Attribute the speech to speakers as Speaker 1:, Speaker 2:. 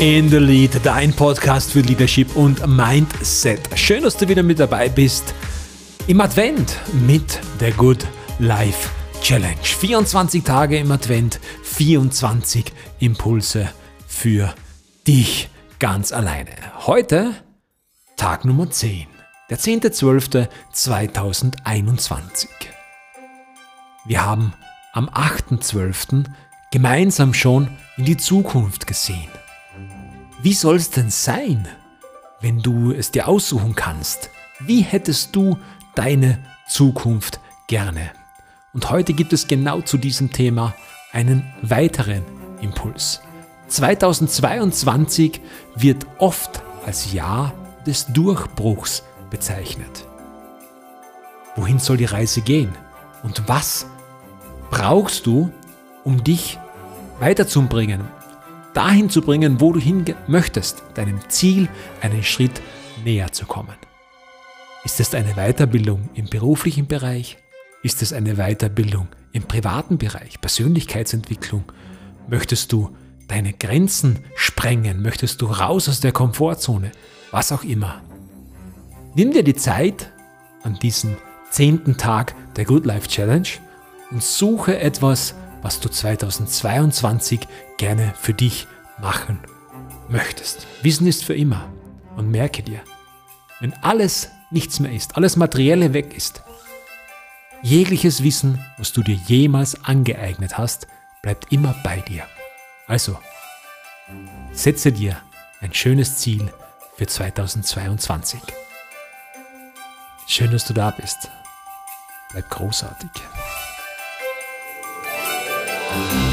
Speaker 1: in the Lead, dein Podcast für Leadership und Mindset. Schön, dass du wieder mit dabei bist im Advent mit der Good Life Challenge. 24 Tage im Advent, 24 Impulse für dich ganz alleine. Heute Tag Nummer 10, der 10.12.2021. Wir haben am 8.12. gemeinsam schon in die Zukunft gesehen. Wie soll es denn sein, wenn du es dir aussuchen kannst? Wie hättest du deine Zukunft gerne? Und heute gibt es genau zu diesem Thema einen weiteren Impuls. 2022 wird oft als Jahr des Durchbruchs bezeichnet. Wohin soll die Reise gehen? Und was brauchst du, um dich weiterzubringen, dahin zu bringen, wo du hin möchtest, deinem Ziel einen Schritt näher zu kommen. Ist es eine Weiterbildung im beruflichen Bereich? Ist es eine Weiterbildung im privaten Bereich, Persönlichkeitsentwicklung? Möchtest du deine Grenzen sprengen? Möchtest du raus aus der Komfortzone? Was auch immer. Nimm dir die Zeit an diesem zehnten Tag der Good Life Challenge und suche etwas, was du 2022 gerne für dich machen möchtest. Wissen ist für immer. Und merke dir, wenn alles nichts mehr ist, alles Materielle weg ist, jegliches Wissen, was du dir jemals angeeignet hast, bleibt immer bei dir. Also, setze dir ein schönes Ziel für 2022. Schön, dass du da bist. Bleib großartig. thank you